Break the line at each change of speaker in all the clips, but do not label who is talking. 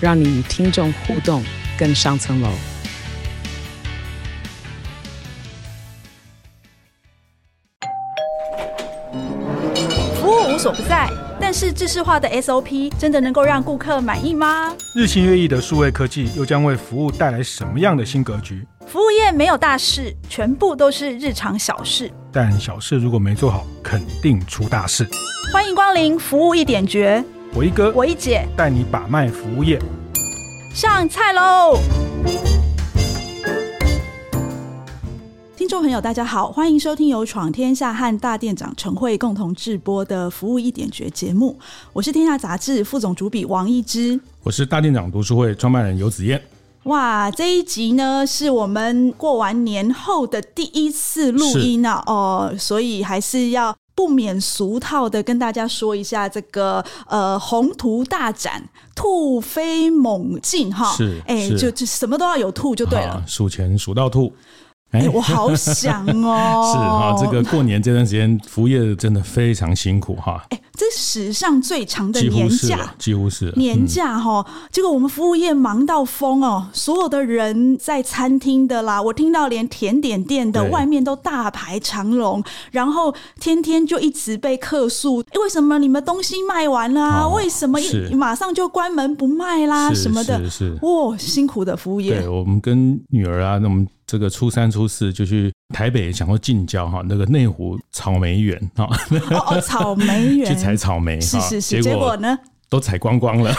让你与听众互动更上层楼。
服务无所不在，但是制式化的 SOP 真的能够让顾客满意吗？
日新月异的数位科技又将为服务带来什么样的新格局？
服务业没有大事，全部都是日常小事。
但小事如果没做好，肯定出大事。
欢迎光临服务一点绝，
我一哥，
我一姐
带你把脉服务业。
上菜喽！听众朋友，大家好，欢迎收听由闯天下和大店长陈慧共同制播的《服务一点绝》节目。我是天下杂志副总主笔王一之，
我是大店长读书会创办人游子燕。
哇，这一集呢是我们过完年后的第一次录音啊，哦，所以还是要不免俗套的跟大家说一下这个呃宏图大展，兔飞猛进哈，
是，
哎，就就什么都要有兔就对了，
数钱数到吐。
哎、欸，我好想哦！
是哈，这个过年这段时间，服务业真的非常辛苦哈。哎、欸，
这史上最长的年假，
几乎是
年假哈。结果我们服务业忙到疯哦，所有的人在餐厅的啦，我听到连甜点店的外面都大排长龙，然后天天就一直被客诉：哎，为什么你们东西卖完了啊？为什么一马上就关门不卖啦？什么的？是哇，辛苦的服务业。
对，我们跟女儿啊，那我们。这个初三、初四就去台北，想说近郊哈，那个内湖草莓园哈，
哦，草莓园去
采草莓，
是是是，结果呢？
都采光光了，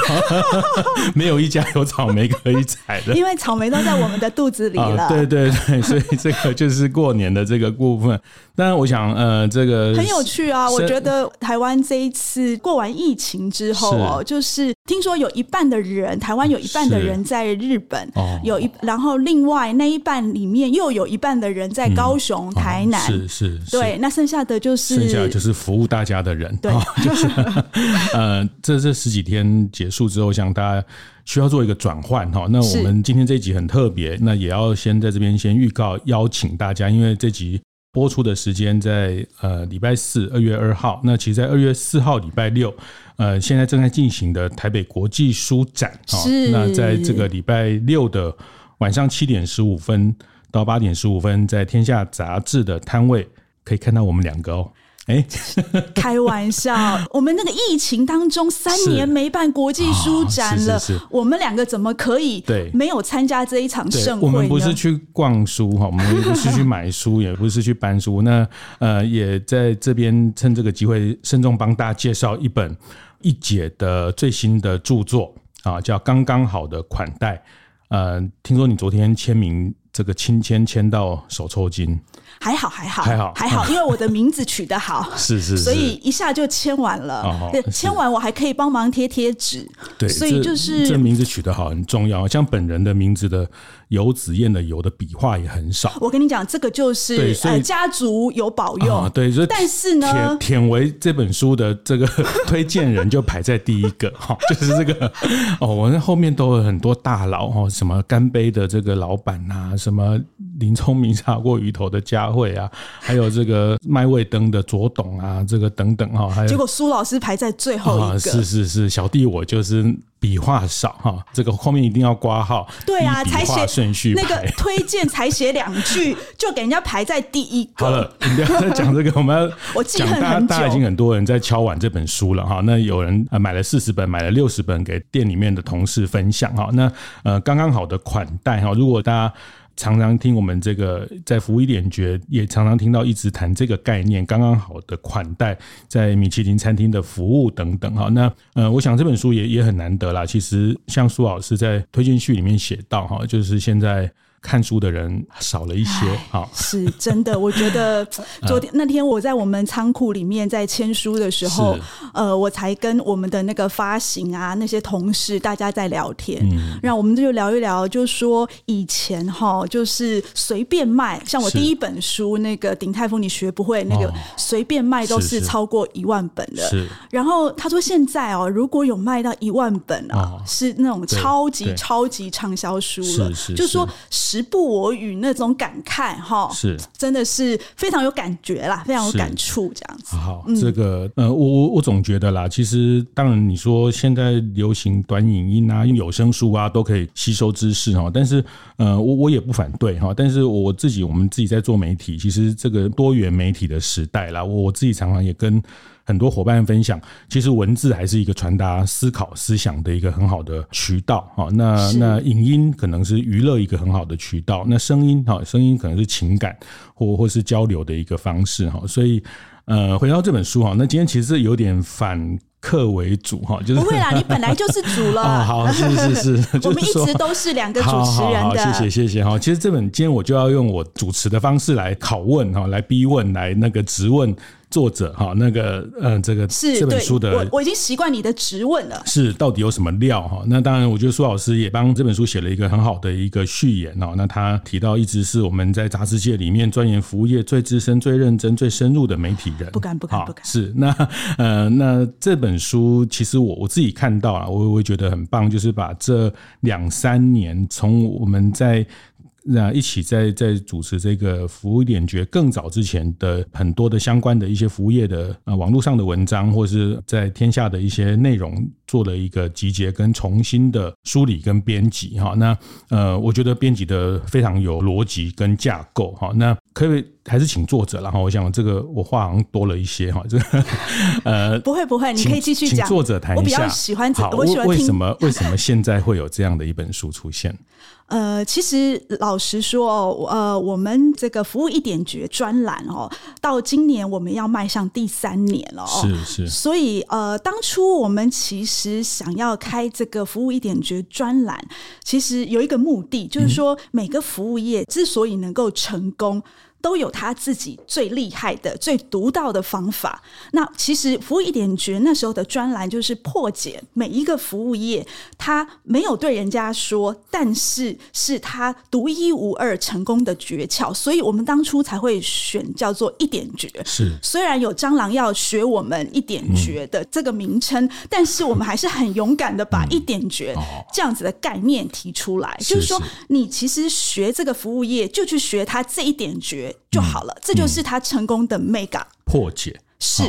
没有一家有草莓可以采的，
因为草莓都在我们的肚子里了。
对对对，所以这个就是过年的这个部分。当然，我想呃，这个
很有趣啊。我觉得台湾这一次过完疫情之后哦，就是听说有一半的人，台湾有一半的人在日本，有一然后另外那一半里面又有一半的人在高雄、台南，
是是，
对，那剩下的就是
剩下的就是服务大家的人，对，就是 呃，这这。十几天结束之后，像大家需要做一个转换哈。那我们今天这集很特别，那也要先在这边先预告邀请大家，因为这集播出的时间在呃礼拜四二月二号。那其实，在二月四号礼拜六，呃，现在正在进行的台北国际书展啊。那在这个礼拜六的晚上七点十五分到八点十五分，在天下杂志的摊位可以看到我们两个哦。哎，
开玩笑！我们那个疫情当中 三年没办国际书展了，是是是是，我们两个怎么可以没有参加这一场盛会？
我们不是去逛书哈，我们不是去买书，也不是去搬书。那呃，也在这边趁这个机会，慎重帮大家介绍一本一姐的最新的著作啊，叫《刚刚好的款待》。呃，听说你昨天签名，这个亲签签到手抽筋。
还好还好
还好
还好，因为我的名字取得好，
是是，
所以一下就签完了。对，签完我还可以帮忙贴贴纸。对，所以就是
这名字取得好很重要。像本人的名字的游子燕的游的笔画也很少。
我跟你讲，这个就是呃家族有保佑。
对，所以
但是呢，
田为这本书的这个推荐人就排在第一个 哈，就是这个哦，我那后面都有很多大佬哦，什么干杯的这个老板呐，什么林聪明茶过鱼头的佳慧啊，还有这个麦味登的左董啊，这个等等哈，还有
结果苏老师排在最后一个，啊、是
是是，小弟我就是笔画少哈，这个后面一定要挂号，
对啊，才写
顺序
那个推荐才写两句就给人家排在第一个。
好了，你不要再讲这个，我们要 我记很大，大家已经很多人在敲碗这本书了哈，那有人买了四十本，买了六十本给店里面的同事分享哈，那呃刚刚好的款待哈，如果大家。常常听我们这个在服务一点绝，也常常听到一直谈这个概念，刚刚好的款待，在米其林餐厅的服务等等哈。那呃，我想这本书也也很难得啦。其实像苏老师在推荐序里面写到哈，就是现在看书的人少了一些。哈，
是真的。我觉得 昨天那天我在我们仓库里面在签书的时候，呃，我才跟我们的那个发行啊那些同事大家在聊天嗯，让我们就聊一聊，就说以前哈就是随便卖，像我第一本书那个鼎泰丰你学不会那个随便卖都是超过一万本的。是。然后他说现在哦，如果有卖到一万本啊，是那种超级超级畅销书了。是是。就是说时不我与那种感慨哈，是真的是非常有感觉啦，非常有感触这样子。
好，这个呃，我我我总觉得啦，其实当然你说现在流行短影音啊、有声书啊，都可以吸收知识哈，但是呃，我我也不反对哈，但是我自己我们自己在做媒体，其实这个多元媒体的时代啦，我我自己常常也跟。很多伙伴分享，其实文字还是一个传达思考、思想的一个很好的渠道。哈，那那影音可能是娱乐一个很好的渠道。那声音哈，声音可能是情感或或是交流的一个方式。哈，所以呃，回到这本书哈，那今天其实是有点反客为主哈，就是
不会啦，你本来就是主了。
哦，好，是是是，
我们一直都是两个主持人的。
谢谢谢谢哈。其实这本今天我就要用我主持的方式来拷问哈，来逼问，来那个质问。作者哈，那个呃，这个是这本书的，
我我已经习惯你的质问了。
是到底有什么料哈？那当然，我觉得苏老师也帮这本书写了一个很好的一个序言哦。那他提到，一直是我们在杂志界里面钻研服务业最资深、最认真、最深入的媒体人。
不敢不敢不敢。
是那呃，那这本书其实我我自己看到啊，我我觉得很棒，就是把这两三年从我们在。那一起在在主持这个服务点觉更早之前的很多的相关的一些服务业的啊网络上的文章，或是在天下的一些内容做了一个集结跟重新的梳理跟编辑哈。那呃，我觉得编辑的非常有逻辑跟架构哈。那可以还是请作者，然后我想这个我话好像多了一些哈。这个呃
不会不会，你可以继续讲。
请作者谈一下。我比较
喜欢
好，我喜欢听为什么为什么现在会有这样的一本书出现？
呃，其实老实说，呃，我们这个服务一点绝专栏哦，到今年我们要迈向第三年了哦，
是是。
所以呃，当初我们其实想要开这个服务一点绝专栏，其实有一个目的，就是说每个服务业之所以能够成功。都有他自己最厉害的、最独到的方法。那其实服务一点绝那时候的专栏就是破解每一个服务业，他没有对人家说，但是是他独一无二成功的诀窍。所以我们当初才会选叫做一点绝。
是，
虽然有蟑螂要学我们一点绝的这个名称，嗯、但是我们还是很勇敢的把一点绝这样子的概念提出来，嗯、就是说，你其实学这个服务业，就去学他这一点绝。就好了，这就是他成功的 mega
破解。
是。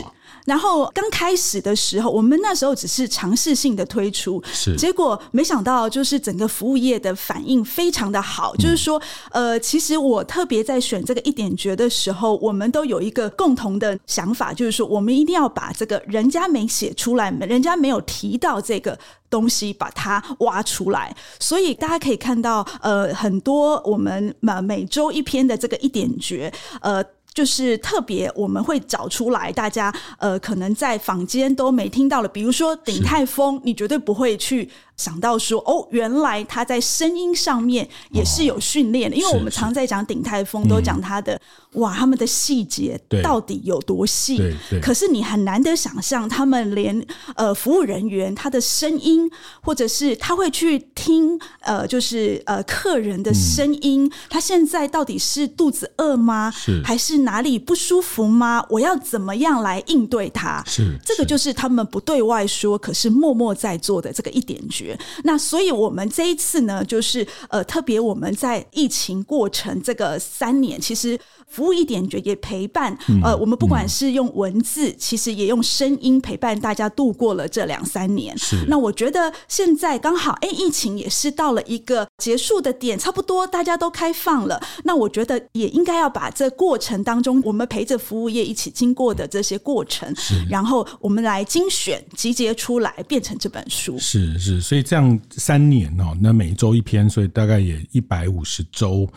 然后刚开始的时候，我们那时候只是尝试性的推出，是结果没想到就是整个服务业的反应非常的好。就是说，呃，其实我特别在选这个一点绝的时候，我们都有一个共同的想法，就是说，我们一定要把这个人家没写出来、人家没有提到这个东西，把它挖出来。所以大家可以看到，呃，很多我们每每周一篇的这个一点绝，呃。就是特别，我们会找出来，大家呃，可能在坊间都没听到了，比如说鼎泰丰，你绝对不会去。想到说哦，原来他在声音上面也是有训练的，因为我们常在讲鼎泰丰，都讲他的哇，他们的细节到底有多细。可是你很难得想象，他们连呃服务人员他的声音，或者是他会去听呃，就是呃客人的声音，他现在到底是肚子饿吗？还是哪里不舒服吗？我要怎么样来应对他？是这个就是他们不对外说，可是默默在做的这个一点绝。那所以，我们这一次呢，就是呃，特别我们在疫情过程这个三年，其实服务一点绝也陪伴呃，我们不管是用文字，其实也用声音陪伴大家度过了这两三年。是。那我觉得现在刚好，哎，疫情也是到了一个结束的点，差不多大家都开放了。那我觉得也应该要把这过程当中，我们陪着服务业一起经过的这些过程，然后我们来精选集结出来，变成这本书。
是是，所以。这样三年哦，那每周一篇，所以大概也一百五十周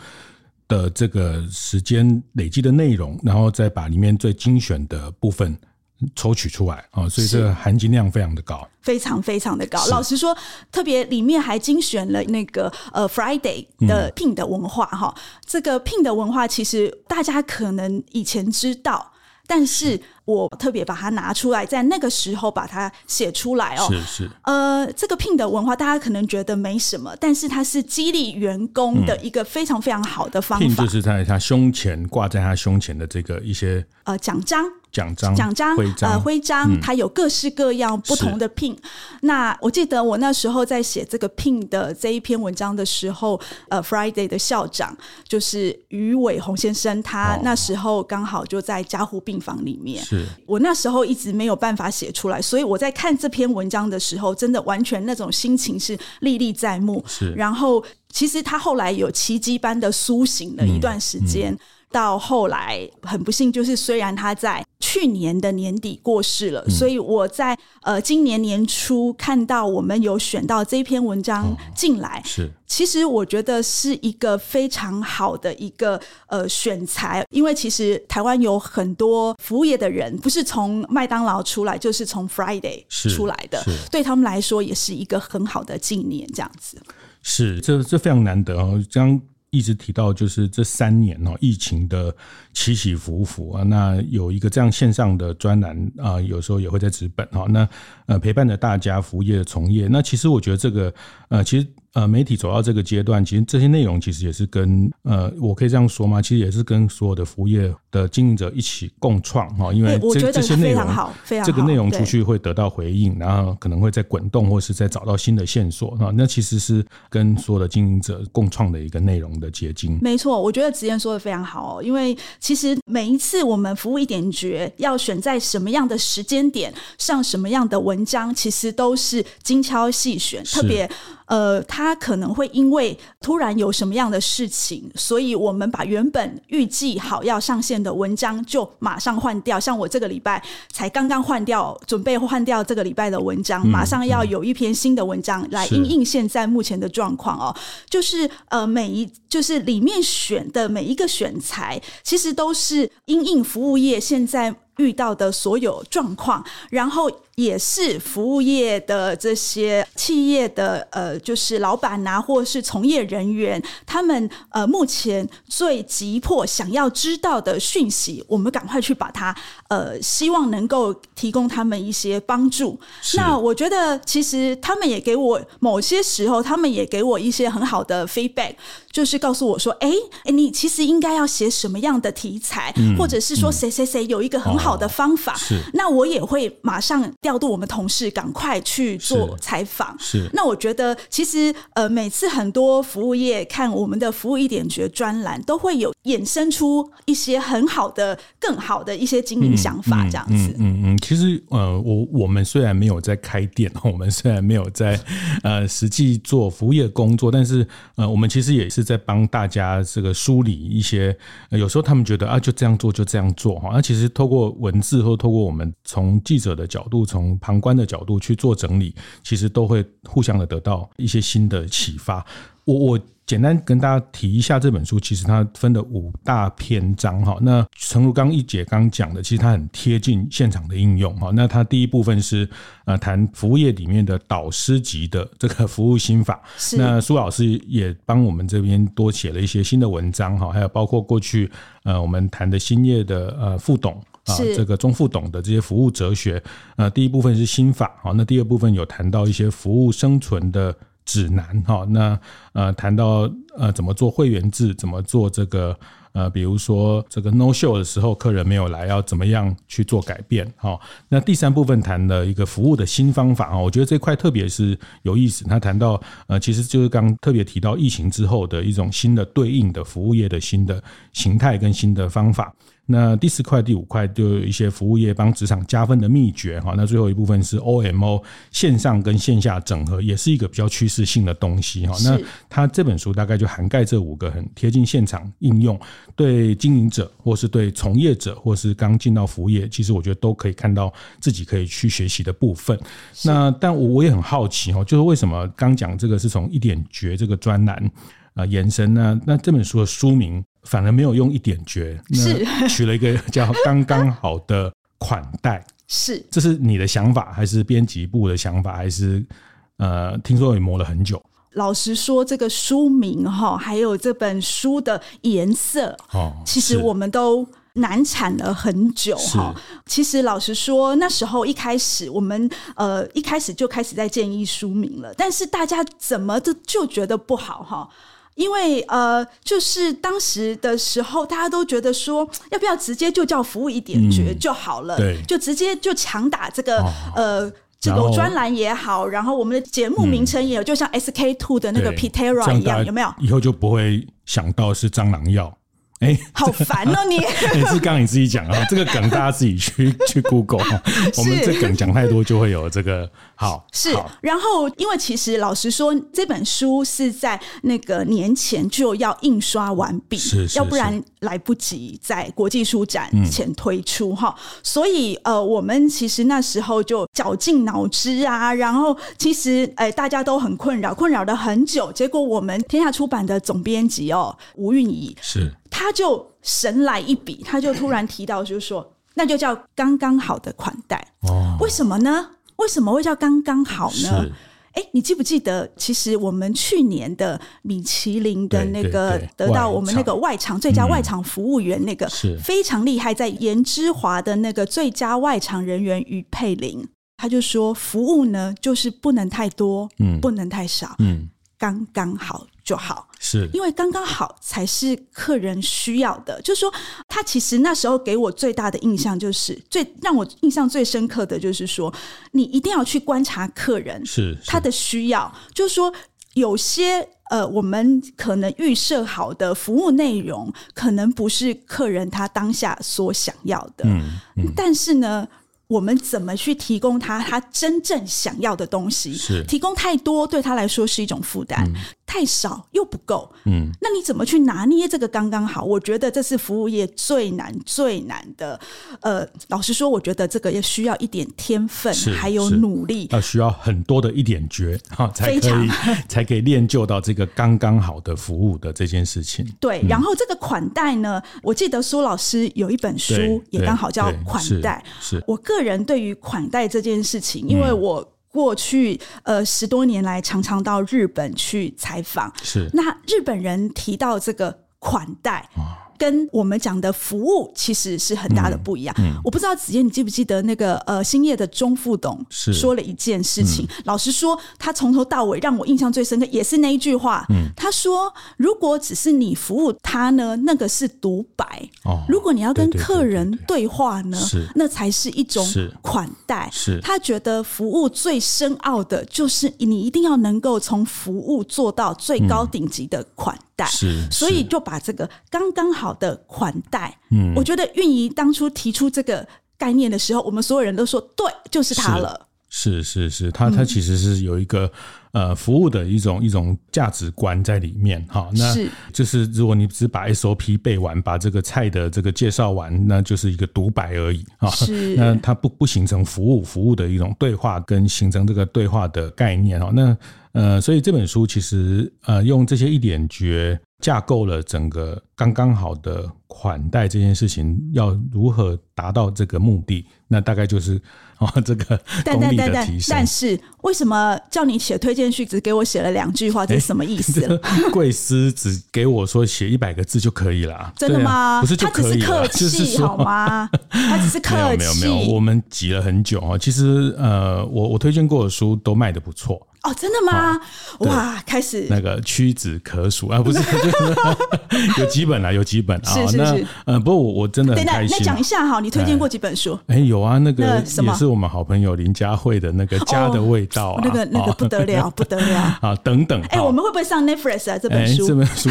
的这个时间累积的内容，然后再把里面最精选的部分抽取出来啊，所以这个含金量非常的高，
非常非常的高。老实说，特别里面还精选了那个呃 Friday 的 Pin 的文化哈、嗯，这个 Pin 的文化其实大家可能以前知道。但是我特别把它拿出来，在那个时候把它写出来哦。
是是。
呃，这个 Pin 的文化，大家可能觉得没什么，但是它是激励员工的一个非常非常好的方法。
就是在他胸前挂在他胸前的这个一些
呃奖章。
奖章、
奖章、
徽章、
呃，徽章、嗯，它有各式各样不同的 Pin。那我记得我那时候在写这个 Pin 的这一篇文章的时候，呃，Friday 的校长就是于伟宏先生，他那时候刚好就在加护病房里面。我那时候一直没有办法写出来，所以我在看这篇文章的时候，真的完全那种心情是历历在目。
是，
然后其实他后来有奇迹般的苏醒了一段时间。嗯嗯到后来很不幸，就是虽然他在去年的年底过世了，嗯、所以我在呃今年年初看到我们有选到这篇文章进来，
哦、是。
其实我觉得是一个非常好的一个呃选材，因为其实台湾有很多服务业的人不是从麦当劳出来，就是从 Friday 出来的，对他们来说也是一个很好的纪念，这样子。
是这这非常难得哦，将。一直提到就是这三年哦，疫情的起起伏伏啊，那有一个这样线上的专栏啊，有时候也会在纸本哈，那呃陪伴着大家服务业的从业，那其实我觉得这个呃其实。呃，媒体走到这个阶段，其实这些内容其实也是跟呃，我可以这样说吗？其实也是跟所有的服务业的经营者一起共创哈，因为这这些内容这个内容出去会得到回应，然后可能会再滚动，或是再找到新的线索啊。那其实是跟所有的经营者共创的一个内容的结晶。
没错，我觉得直言说的非常好哦，因为其实每一次我们服务一点绝要选在什么样的时间点上什么样的文章，其实都是精挑细选，特别。呃，他可能会因为突然有什么样的事情，所以我们把原本预计好要上线的文章就马上换掉。像我这个礼拜才刚刚换掉，准备换掉这个礼拜的文章，马上要有一篇新的文章来应应现在目前的状况哦。就是呃，每一就是里面选的每一个选材，其实都是因应服务业现在遇到的所有状况，然后。也是服务业的这些企业的呃，就是老板呐、啊，或是从业人员，他们呃目前最急迫想要知道的讯息，我们赶快去把它呃，希望能够提供他们一些帮助。那我觉得，其实他们也给我某些时候，他们也给我一些很好的 feedback，就是告诉我说，哎、欸，哎，你其实应该要写什么样的题材，嗯、或者是说谁谁谁有一个很好的方法，哦、那我也会马上。调度我们同事赶快去做采访。
是，
那我觉得其实呃，每次很多服务业看我们的服务一点绝专栏，都会有衍生出一些很好的、更好的一些经营想法，这样子。
嗯嗯，嗯，其实呃，我我们虽然没有在开店，我们虽然没有在呃实际做服务业工作，但是呃，我们其实也是在帮帮大家这个梳理一些。有时候他们觉得啊，就这样做，就这样做哈。那、其实透过文字或透过我们从记者的角度。从旁观的角度去做整理，其实都会互相的得到一些新的启发。我我简单跟大家提一下这本书，其实它分了五大篇章哈。那诚如刚一姐刚讲的，其实它很贴近现场的应用哈。那它第一部分是呃谈服务业里面的导师级的这个服务心法。那苏老师也帮我们这边多写了一些新的文章哈，还有包括过去呃我们谈的新业的呃副董。啊，这个中副董的这些服务哲学，呃，第一部分是心法，好，那第二部分有谈到一些服务生存的指南，哈，那呃谈到呃怎么做会员制，怎么做这个呃，比如说这个 no show 的时候，客人没有来，要怎么样去做改变，哈，那第三部分谈了一个服务的新方法，啊，我觉得这块特别是有意思，他谈到呃，其实就是刚特别提到疫情之后的一种新的对应的服务业的新的形态跟新的方法。那第四块、第五块就有一些服务业帮职场加分的秘诀哈。那最后一部分是 OMO 线上跟线下整合，也是一个比较趋势性的东西哈。那它这本书大概就涵盖这五个很贴近现场应用，对经营者或是对从业者或是刚进到服务业，其实我觉得都可以看到自己可以去学习的部分。那但我我也很好奇哈，就是为什么刚讲这个是从一点绝这个专栏啊延伸呢？那这本书的书名。反而没有用一点绝，是取了一个 叫“刚刚好”的款待。
是，
这是你的想法，还是编辑部的想法，还是呃，听说也磨了很久？
老实说，这个书名哈，还有这本书的颜色哦，其实我们都难产了很久哈。其实老实说，那时候一开始我们呃一开始就开始在建议书名了，但是大家怎么的就觉得不好哈？因为呃，就是当时的时候，大家都觉得说，要不要直接就叫服务一点绝就好了，就直接就强打这个、哦、呃。这个专栏也好，然后我们的节目名称也有，就像 SK Two 的那个 Pitera 一样，有没有？
以后就不会想到是蟑螂药。哎，
好烦哦！你
你是刚你自己讲啊，这个梗大家自己去 去 Google，我们这梗讲太多就会有这个好
是。然后，因为其实老实说，这本书是在那个年前就要印刷完毕，是，要不然来不及在国际书展前推出哈。所以呃，我们其实那时候就绞尽脑汁啊，然后其实哎，大家都很困扰，困扰了很久。结果我们天下出版的总编辑哦，吴韵仪是。他就神来一笔，他就突然提到，就是说，那就叫刚刚好的款待。哦，为什么呢？为什么会叫刚刚好呢？哎，你记不记得，其实我们去年的米其林的那个得到我们那个外场最佳外场服务员，那个是非常厉害，在颜之华的那个最佳外场人员于佩玲，他就说，服务呢就是不能太多，嗯，不能太少，嗯，刚刚好。就好，是因为刚刚好才是客人需要的。就是说，他其实那时候给我最大的印象，就是最让我印象最深刻的就是说，你一定要去观察客人是他的需要。就是说，有些呃，我们可能预设好的服务内容，可能不是客人他当下所想要的。嗯嗯，但是呢。我们怎么去提供他他真正想要的东西？是提供太多对他来说是一种负担，嗯、太少又不够。嗯，那你怎么去拿捏这个刚刚好？我觉得这是服务业最难最难的。呃，老实说，我觉得这个也需要一点天分，还有努力，
要需要很多的一点绝哈，才可以常 才可以练就到这个刚刚好的服务的这件事情。
对，然后这个款待呢，我记得苏老师有一本书也刚好叫款待，是我个。个人对于款待这件事情，因为我过去呃十多年来常常到日本去采访，是那日本人提到这个款待。跟我们讲的服务其实是很大的不一样。嗯嗯、我不知道子燕，你记不记得那个呃，兴业的钟副董说了一件事情。嗯、老实说，他从头到尾让我印象最深刻，也是那一句话。嗯、他说：“如果只是你服务他呢，那个是独白；哦、如果你要跟客人对话呢，那才是一种款待。是他觉得服务最深奥的，就是你一定要能够从服务做到最高顶级的款。嗯”是，所以就把这个刚刚好的款待，嗯，我觉得运仪当初提出这个概念的时候，我们所有人都说对，就是它了。
是是是，他他其实是有一个呃服务的一种一种价值观在里面哈。那就是如果你只把 SOP 背完，把这个菜的这个介绍完，那就是一个独白而已啊。是，那它不不形成服务服务的一种对话，跟形成这个对话的概念哈。那呃，所以这本书其实呃，用这些一点诀架构了整个刚刚好的款待这件事情，要如何达到这个目的？那大概就是哦，这个功力的提升。
但是为什么叫你写推荐序，只给我写了两句话？这是什么意思？
贵司只给我说写一百个字就可以了？
真的吗？
啊、不是就可以了？
他只是客气好吗？他只是 客气。
没有没有没有，我们挤了很久啊。其实呃，我我推荐过的书都卖的不错。
哦，真的吗？哇，开始
那个屈指可数啊，不是，有几本啊，有几本啊。是是是，呃，不过我我真的很开心。
那讲一下哈，你推荐过几本书？
哎，有啊，那个也是我们好朋友林佳慧的那个《家的味道》啊，
那个那个不得了，不得了
啊，等等。
哎，我们会不会上 Netflix 啊？这本书？
这本书，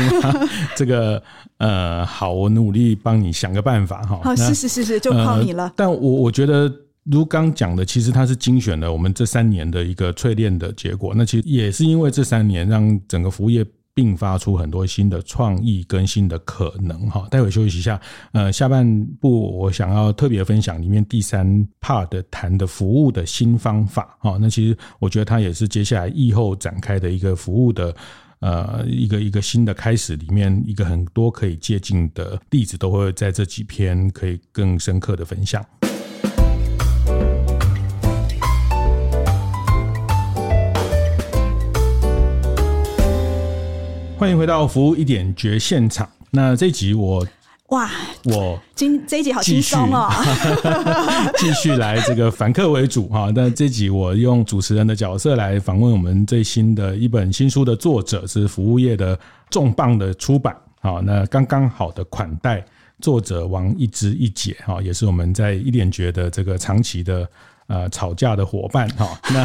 这个呃，好，我努力帮你想个办法哈。
好，是是是是，就靠你了。
但我我觉得。如刚讲的，其实它是精选了我们这三年的一个淬炼的结果。那其实也是因为这三年，让整个服务业迸发出很多新的创意跟新的可能。哈，待会休息一下，呃，下半部我想要特别分享里面第三 part 的谈的服务的新方法。哈，那其实我觉得它也是接下来疫后展开的一个服务的呃一个一个新的开始里面一个很多可以借鉴的例子，都会在这几篇可以更深刻的分享。欢迎回到服务一点绝现场。那这一集我
哇，
我
今这一集好轻松哦，
继续来这个反客为主哈。那这一集我用主持人的角色来访问我们最新的一本新书的作者，是服务业的重磅的出版。好，那刚刚好的款待，作者王一之一姐哈，也是我们在一点绝的这个长期的。呃，吵架的伙伴哈，那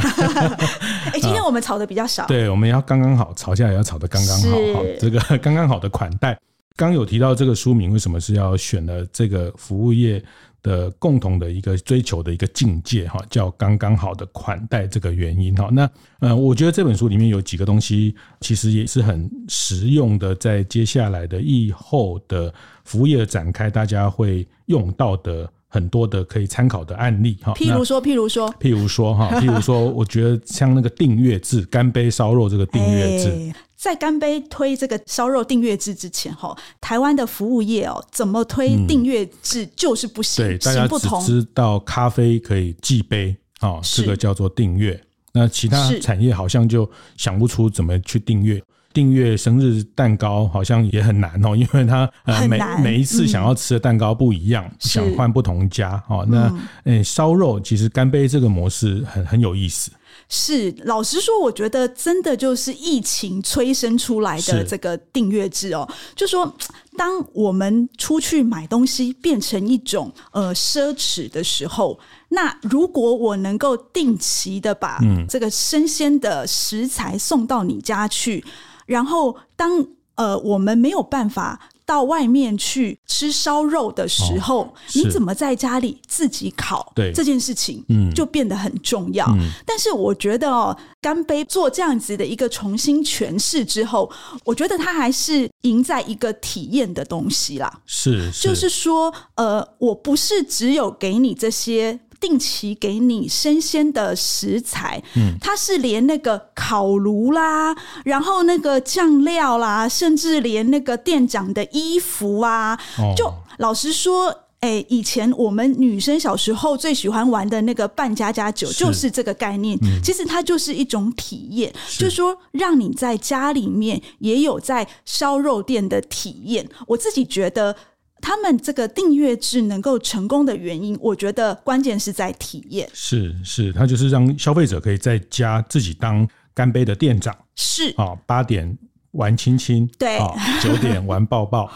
哎，今天我们吵的比较少，
对，我们要刚刚好，吵架也要吵得刚刚好哈，这个刚刚好的款待。刚有提到这个书名，为什么是要选了这个服务业的共同的一个追求的一个境界哈，叫刚刚好的款待这个原因哈。那呃，我觉得这本书里面有几个东西，其实也是很实用的，在接下来的以后的服务业展开，大家会用到的。很多的可以参考的案例哈，
譬如说，譬如说，
譬如说哈，譬如说，我觉得像那个订阅制，干杯烧肉这个订阅制，
欸，在干杯推这个烧肉订阅制之前哈，台湾的服务业哦，怎么推订阅制就是不行，
嗯，对，大家只知道咖啡可以寄杯啊，这个叫做订阅，那其他产业好像就想不出怎么去订阅。订阅生日蛋糕好像也很难哦，因为他呃每每一次想要吃的蛋糕不一样，嗯、想换不同家哦。那诶烧肉其实干杯这个模式很很有意思。
是老实说，我觉得真的就是疫情催生出来的这个订阅制哦。就说当我们出去买东西变成一种呃奢侈的时候，那如果我能够定期的把这个生鲜的食材送到你家去。然后当，呃我们没有办法到外面去吃烧肉的时候，哦、你怎么在家里自己烤？对这件事情，嗯，就变得很重要。嗯、但是我觉得哦，干杯做这样子的一个重新诠释之后，我觉得它还是赢在一个体验的东西啦。
是，是
就是说，呃，我不是只有给你这些。定期给你生鲜的食材，嗯，它是连那个烤炉啦，然后那个酱料啦，甚至连那个店长的衣服啊，哦、就老实说，哎、欸，以前我们女生小时候最喜欢玩的那个扮家家酒，就是这个概念。嗯、其实它就是一种体验，是就是说让你在家里面也有在烧肉店的体验。我自己觉得。他们这个订阅制能够成功的原因，我觉得关键是在体验。
是是，他就是让消费者可以在家自己当干杯的店长。
是
啊，八点。玩亲亲，
对，
九点 玩抱抱，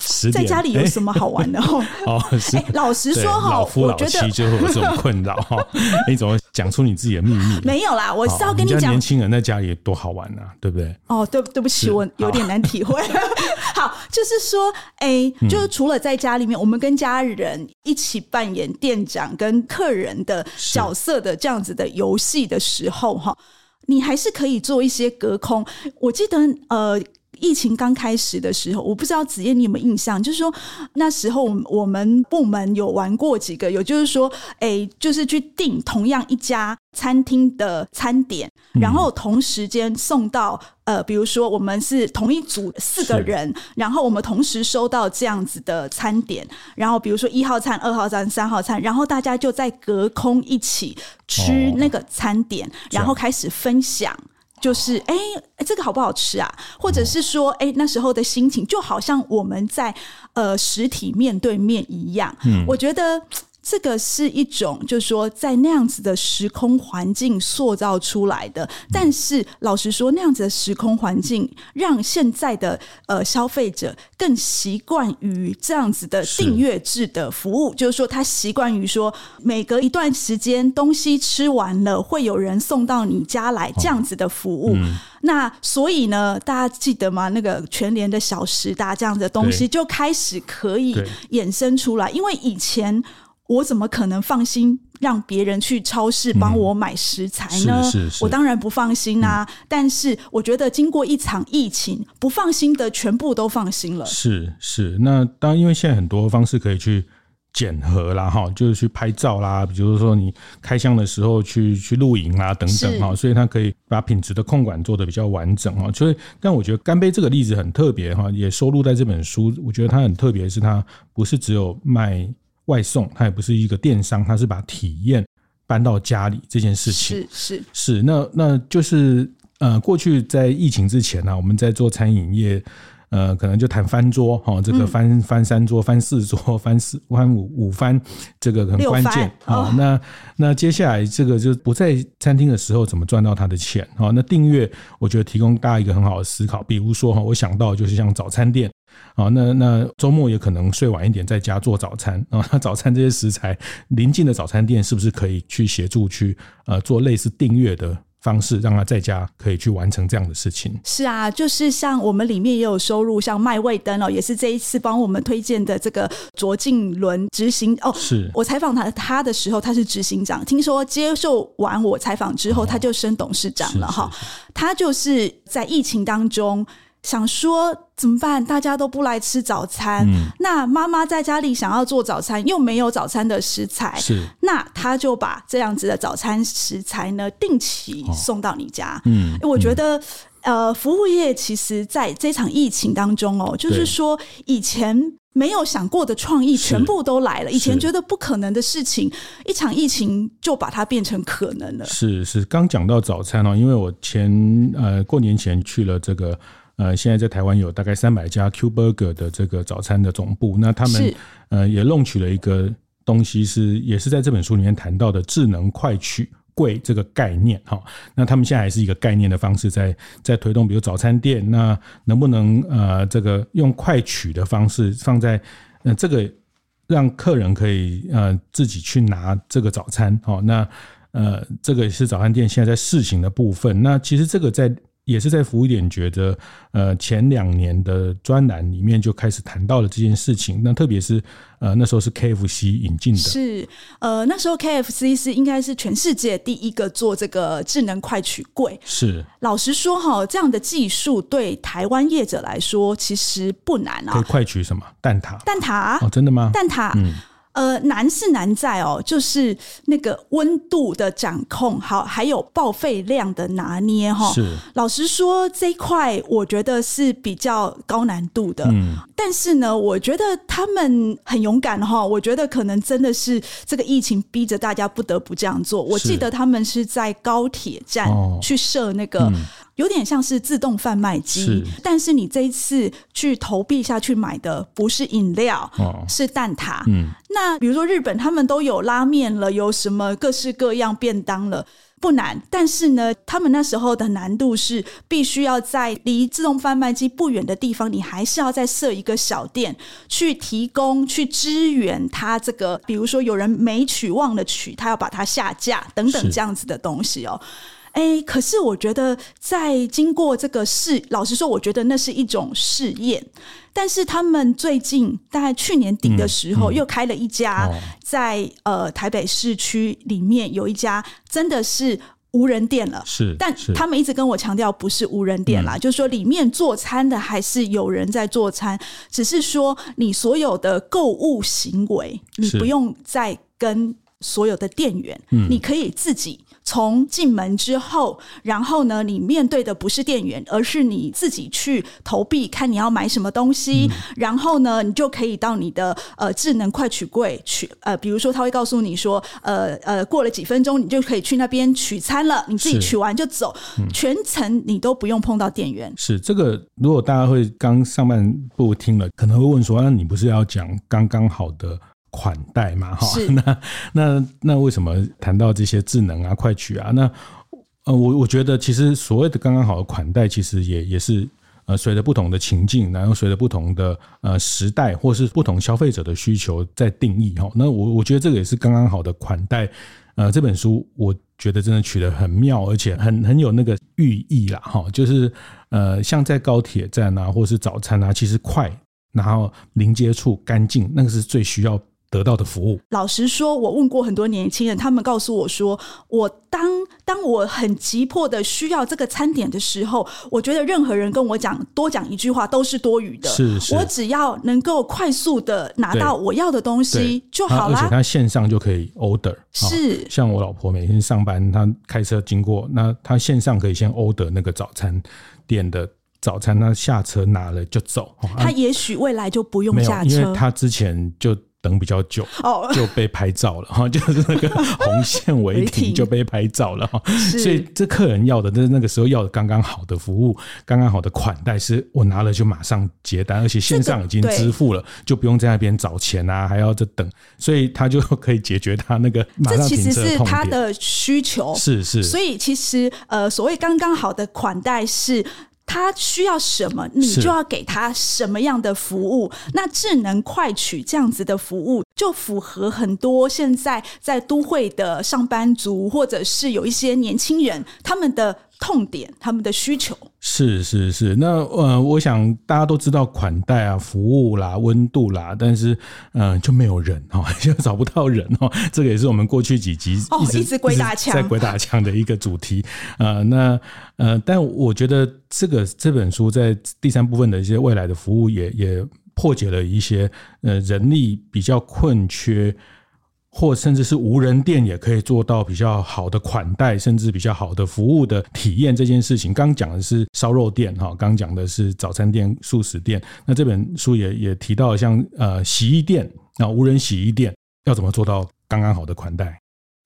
十点
在家里有什么好玩的？哦，是老实说哈，
老夫老妻就会有这种困扰 哈。你怎么讲出你自己的秘密？
没有啦，我是要跟你讲，
年轻人在家里多好玩啊，对不对？
哦，对，对不起，我有点难体会。好，就是说，哎，就是除了在家里面，我们跟家人一起扮演店长跟客人的角色的这样子的游戏的时候，哈。你还是可以做一些隔空。我记得，呃，疫情刚开始的时候，我不知道子燕你有没有印象，就是说那时候我们部门有玩过几个，有就是说，哎，就是去订同样一家餐厅的餐点，然后同时间送到。呃，比如说我们是同一组四个人，然后我们同时收到这样子的餐点，然后比如说一号餐、二号餐、三号餐，然后大家就在隔空一起吃那个餐点，哦、然后开始分享，就是哎，这个好不好吃啊？或者是说，哎，那时候的心情就好像我们在呃实体面对面一样。嗯，我觉得。这个是一种，就是说，在那样子的时空环境塑造出来的。但是，老实说，那样子的时空环境，让现在的呃消费者更习惯于这样子的订阅制的服务。是就是说，他习惯于说，每隔一段时间东西吃完了，会有人送到你家来这样子的服务。那所以呢，大家记得吗？那个全联的小时达这样子的东西，就开始可以衍生出来，因为以前。我怎么可能放心让别人去超市帮我买食材呢？嗯、是是是，我当然不放心啊。嗯、但是我觉得经过一场疫情，不放心的全部都放心了。
是是，那当然，因为现在很多方式可以去检核啦，哈，就是去拍照啦，比如说你开箱的时候去去露营啊等等哈，所以它可以把品质的控管做得比较完整哈。所以，但我觉得干杯这个例子很特别哈，也收录在这本书。我觉得它很特别，是它不是只有卖。外送，它也不是一个电商，它是把体验搬到家里这件事情。
是是
是，那那就是呃，过去在疫情之前呢、啊，我们在做餐饮业。呃，可能就谈翻桌哈，这个翻翻三桌、翻四桌、翻四翻五五翻，这个很关键啊。那那接下来这个就不在餐厅的时候怎么赚到他的钱啊？那订阅我觉得提供大家一个很好的思考。比如说哈，我想到就是像早餐店啊，那那周末也可能睡晚一点，在家做早餐啊。那早餐这些食材，临近的早餐店是不是可以去协助去呃做类似订阅的？方式让他在家可以去完成这样的事情。
是啊，就是像我们里面也有收入，像麦味登哦，也是这一次帮我们推荐的这个卓敬伦执行哦。
是
我采访他他的时候，他是执行长。听说接受完我采访之后，他就升董事长了哈。他就是在疫情当中。想说怎么办？大家都不来吃早餐，嗯、那妈妈在家里想要做早餐，又没有早餐的食材，
是
那他就把这样子的早餐食材呢，定期送到你家。
嗯，
我觉得、嗯、呃，服务业其实在这场疫情当中哦，就是说以前没有想过的创意全部都来了，以前觉得不可能的事情，一场疫情就把它变成可能了。
是是，刚讲到早餐哦，因为我前呃过年前去了这个。呃，现在在台湾有大概三百家 Q Burger 的这个早餐的总部，那他们呃也弄取了一个东西，是也是在这本书里面谈到的智能快取柜这个概念哈。那他们现在还是一个概念的方式在在推动，比如早餐店，那能不能呃这个用快取的方式放在呃这个让客人可以呃自己去拿这个早餐哦。那呃这个也是早餐店现在在试行的部分。那其实这个在。也是在服务点觉得，呃，前两年的专栏里面就开始谈到了这件事情。那特别是，呃，那时候是 KFC 引进的，
是，呃，那时候 KFC 是应该是全世界第一个做这个智能快取柜。
是，
老实说哈，这样的技术对台湾业者来说其实不难啊。
可以快取什么？蛋挞？
蛋挞？
哦，真的吗？
蛋挞。嗯。呃，难是难在哦，就是那个温度的掌控，好，还有报废量的拿捏哈。
是，
老实说这一块，我觉得是比较高难度的。嗯，但是呢，我觉得他们很勇敢哈。我觉得可能真的是这个疫情逼着大家不得不这样做。我记得他们是在高铁站去设那个。有点像是自动贩卖机，但是你这一次去投币下去买的不是饮料，哦，是蛋挞。嗯，那比如说日本他们都有拉面了，有什么各式各样便当了，不难。但是呢，他们那时候的难度是必须要在离自动贩卖机不远的地方，你还是要再设一个小店去提供、去支援他这个。比如说有人没取忘了取，他要把它下架等等这样子的东西哦。哎，可是我觉得，在经过这个试，老实说，我觉得那是一种试验。但是他们最近大概去年底的时候，又开了一家在呃台北市区里面有一家真的是无人店了。
是，
但他们一直跟我强调不是无人店啦，就是说里面做餐的还是有人在做餐，只是说你所有的购物行为，你不用再跟所有的店员，你可以自己。从进门之后，然后呢，你面对的不是店员，而是你自己去投币，看你要买什么东西。嗯、然后呢，你就可以到你的呃智能快取柜取呃，比如说他会告诉你说，呃呃，过了几分钟，你就可以去那边取餐了。你自己取完就走，嗯、全程你都不用碰到店员。
是这个，如果大家会刚上半部听了，可能会问说，那你不是要讲刚刚好的？款待嘛，哈，那那那为什么谈到这些智能啊、快取啊？那呃，我我觉得其实所谓的刚刚好的款待，其实也也是呃，随着不同的情境，然后随着不同的呃时代，或是不同消费者的需求在定义哈。那我我觉得这个也是刚刚好的款待。呃，这本书我觉得真的取得很妙，而且很很有那个寓意啦，哈，就是呃，像在高铁站啊，或是早餐啊，其实快，然后零接触、干净，那个是最需要。得到的服务。老
实说，我问过很多年轻人，他们告诉我说，我当当我很急迫的需要这个餐点的时候，我觉得任何人跟我讲多讲一句话都是多余的。
是，是，
我只要能够快速的拿到我要的东西就好了。
而且他线上就可以 order。
是，
像我老婆每天上班，她开车经过，那她线上可以先 order 那个早餐店的早餐，她下车拿了就走。
她也许未来就不用下车，
因为她之前就。等比较久，哦，就被拍照了哈，就是那个红线违停就被拍照了哈。所以这客人要的，那那个时候要的刚刚好的服务，刚刚好的款待，是我拿了就马上结单，而且线上已经支付了，就不用在那边找钱啊，还要再等，所以他就可以解决他那个马上停车的痛点。这其实是他
的需求，
是是。
所以其实呃，所谓刚刚好的款待是。他需要什么，你就要给他什么样的服务。那智能快取这样子的服务，就符合很多现在在都会的上班族，或者是有一些年轻人他们的。痛点，他们的需求。
是是是，那呃，我想大家都知道款待啊、服务啦、温度啦，但是嗯、呃，就没有人哈，就找不到人哈，这个也是我们过去几集一直、哦、一直鬼打墙在鬼打墙的一个主题。呃，那呃，但我觉得这个这本书在第三部分的一些未来的服务也也破解了一些呃人力比较困缺。或甚至是无人店也可以做到比较好的款待，甚至比较好的服务的体验这件事情。刚讲的是烧肉店哈，刚讲的是早餐店、素食店。那这本书也也提到，像呃洗衣店那，无人洗衣店要怎么做到刚刚好的款待？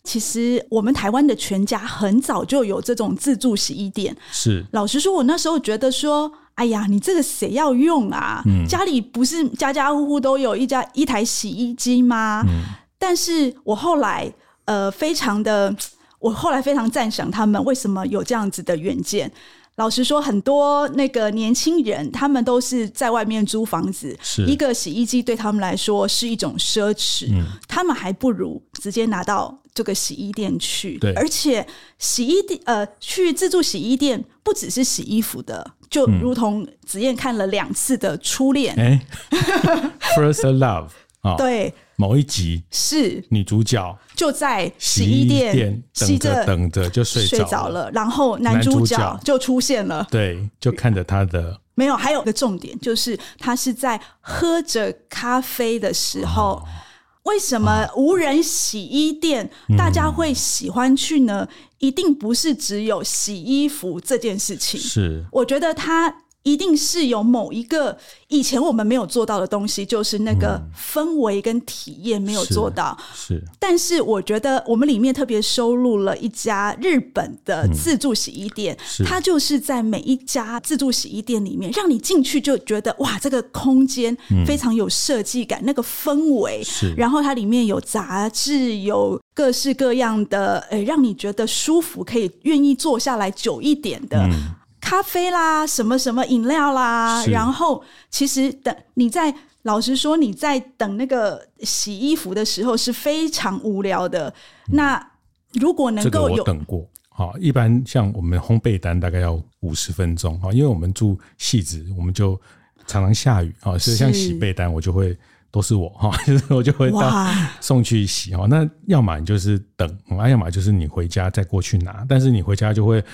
其实我们台湾的全家很早就有这种自助洗衣店。
是，
老实说，我那时候觉得说，哎呀，你这个谁要用啊？嗯，家里不是家家户户都有一家一台洗衣机吗？嗯。但是我后来，呃，非常的，我后来非常赞赏他们为什么有这样子的远见。老实说，很多那个年轻人，他们都是在外面租房子，一个洗衣机对他们来说是一种奢侈，嗯，他们还不如直接拿到这个洗衣店去。对，而且洗衣店，呃，去自助洗衣店不只是洗衣服的，就如同子燕看了两次的初恋，
哎，First Love。哦、对，某一集
是。
女主角
就在洗衣店
等着等着就睡
睡着了，然后男主角就出现了，
对，就看着他的
没有，还有个重点就是他是在喝着咖啡的时候，哦、为什么无人洗衣店大家会喜欢去呢？嗯、一定不是只有洗衣服这件事情，
是。
我觉得他。一定是有某一个以前我们没有做到的东西，就是那个氛围跟体验没有做到。
嗯、是，是，
但是我觉得我们里面特别收录了一家日本的自助洗衣店，嗯、它就是在每一家自助洗衣店里面，让你进去就觉得哇，这个空间非常有设计感，嗯、那个氛围。是，然后它里面有杂志，有各式各样的，诶，让你觉得舒服，可以愿意坐下来久一点的。嗯咖啡啦，什么什么饮料啦，然后其实等你在老实说，你在等那个洗衣服的时候是非常无聊的。嗯、那如果能够有，
我等过，好，一般像我们烘焙单大概要五十分钟啊，因为我们住汐止，我们就常常下雨啊，所以像洗被单，我就会都是我 哈，就是我就会到送去洗哈。那要么你就是等，要么就是你回家再过去拿，但是你回家就会。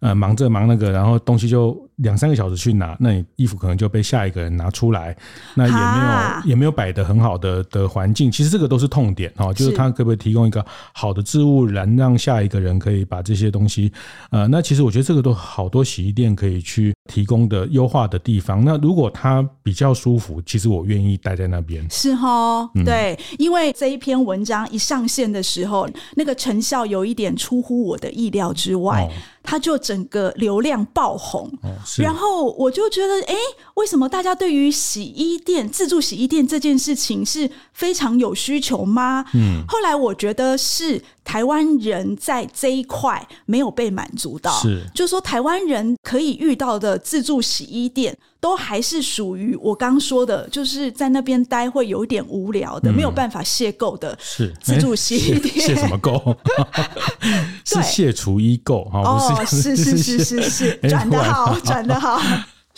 呃，忙这忙那个，然后东西就两三个小时去拿，那你衣服可能就被下一个人拿出来，那也没有、啊、也没有摆的很好的的环境。其实这个都是痛点哈，就是他可不可以提供一个好的置物篮，让下一个人可以把这些东西，呃，那其实我觉得这个都好多洗衣店可以去提供的优化的地方。那如果他比较舒服，其实我愿意待在那边。
是哈，对，嗯、因为这一篇文章一上线的时候，那个成效有一点出乎我的意料之外。哦他就整个流量爆红，哦、然后我就觉得，哎，为什么大家对于洗衣店、自助洗衣店这件事情是非常有需求吗？嗯，后来我觉得是。台湾人在这一块没有被满足到，是，就是说台湾人可以遇到的自助洗衣店，都还是属于我刚说的，就是在那边待会有点无聊的，嗯、没有办法邂逅的，是。自助洗衣店，
邂什么逅？是卸除衣垢哈？
哦，是是是是是，转的好，转的好。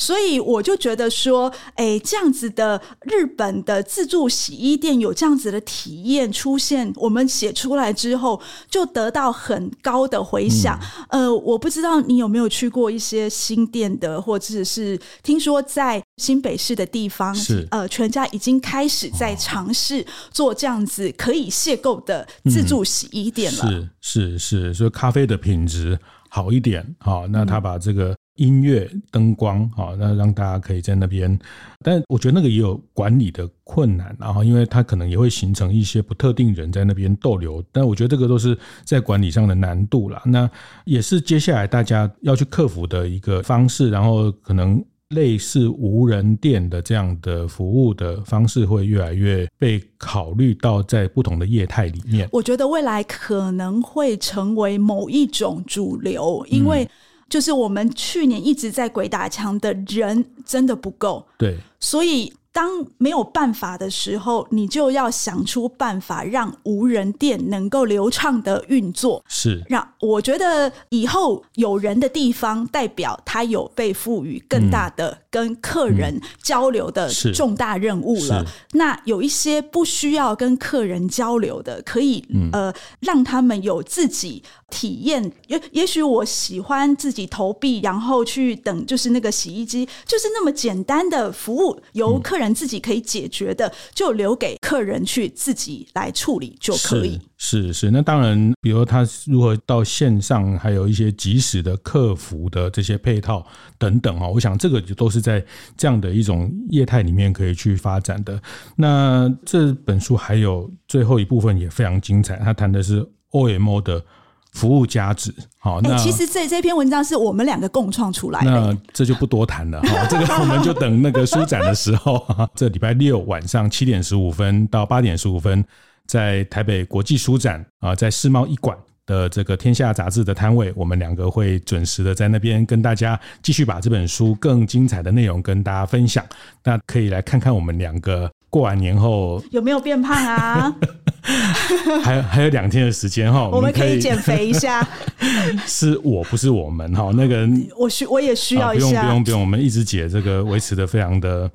所以我就觉得说，哎，这样子的日本的自助洗衣店有这样子的体验出现，我们写出来之后就得到很高的回响。嗯、呃，我不知道你有没有去过一些新店的，或者是听说在新北市的地方，是呃，全家已经开始在尝试做这样子可以邂逅的自助洗衣店了。
嗯、是是是，所以咖啡的品质好一点，好，那他把这个。音乐、灯光，好，那让大家可以在那边。但我觉得那个也有管理的困难，然后因为它可能也会形成一些不特定人在那边逗留。但我觉得这个都是在管理上的难度啦。那也是接下来大家要去克服的一个方式，然后可能。类似无人店的这样的服务的方式会越来越被考虑到在不同的业态里面。
我觉得未来可能会成为某一种主流，因为就是我们去年一直在鬼打墙的人真的不够。
对，
所以。当没有办法的时候，你就要想出办法让无人店能够流畅的运作。
是，
让我觉得以后有人的地方，代表他有被赋予更大的跟客人交流的重大任务了。那有一些不需要跟客人交流的，可以呃让他们有自己体验。也也许我喜欢自己投币，然后去等，就是那个洗衣机，就是那么简单的服务，由客人自己可以解决的，就留给客人去自己来处理就可以。
是是，那当然，比如他如何到线上，还有一些即时的客服的这些配套等等啊，我想这个就都是在这样的一种业态里面可以去发展的。那这本书还有最后一部分也非常精彩，他谈的是 OMO 的。服务价值，好，那、欸、
其实这这篇文章是我们两个共创出来的，
那这就不多谈了哈。这个我们就等那个书展的时候，这礼拜六晚上七点十五分到八点十五分，在台北国际书展啊，在世贸一馆的这个天下杂志的摊位，我们两个会准时的在那边跟大家继续把这本书更精彩的内容跟大家分享。那可以来看看我们两个过完年后
有没有变胖啊？
还有还有两天的时间哈，
我们可以减肥一下。
是我不是我们哈，那个
我需我也需要一下。
不用不用不用，我们一直姐这个维持的非常的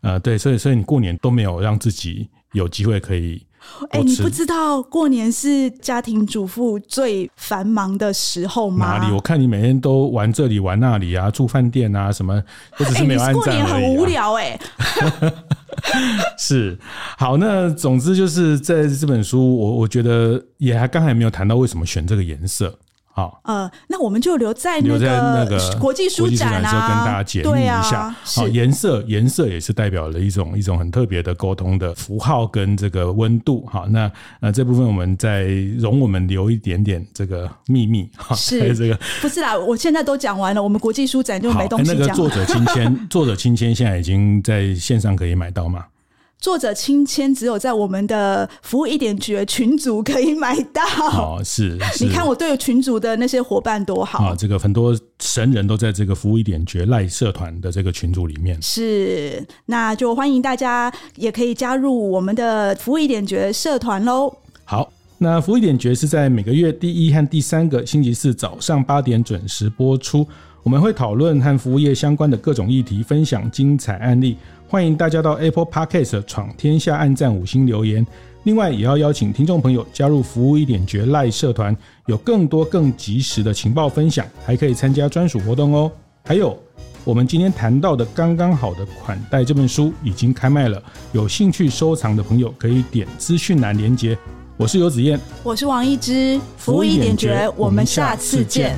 呃对，所以所以你过年都没有让自己有机会可以。
哎，你不知道过年是家庭主妇最繁忙的时候吗？
哪里？我看你每天都玩这里玩那里啊，住饭店啊什么，我只是没有。过年
很无聊哎。
是，好，那总之就是在这本书，我我觉得也还刚才没有谈到为什么选这个颜色。好，
呃，那我们就留在那个国际书展啊，
跟大家解密一下。好，颜色，颜色也是代表了一种一种很特别的沟通的符号跟这个温度。好，那呃这部分我们再容我们留一点点这个秘密哈。
是这个不是啦？我现在都讲完了，我们国际书展就没东西讲。
那个作者亲签，作者亲签现在已经在线上可以买到吗？
作者亲签只有在我们的服务一点绝群组可以买到。
哦，是，是
你看我对群组的那些伙伴多好
啊！这个很多神人都在这个服务一点绝赖社团的这个群组里面。
是，那就欢迎大家也可以加入我们的服务一点绝社团喽。
好，那服务一点绝是在每个月第一和第三个星期四早上八点准时播出。我们会讨论和服务业相关的各种议题，分享精彩案例。欢迎大家到 Apple Podcast 闯天下按赞五星留言，另外也要邀请听众朋友加入服务一点绝赖社团，有更多更及时的情报分享，还可以参加专属活动哦。还有我们今天谈到的刚刚好的款待这本书已经开卖了，有兴趣收藏的朋友可以点资讯栏连接。我是游子燕，
我是王一之，服务一点绝，我们下次见。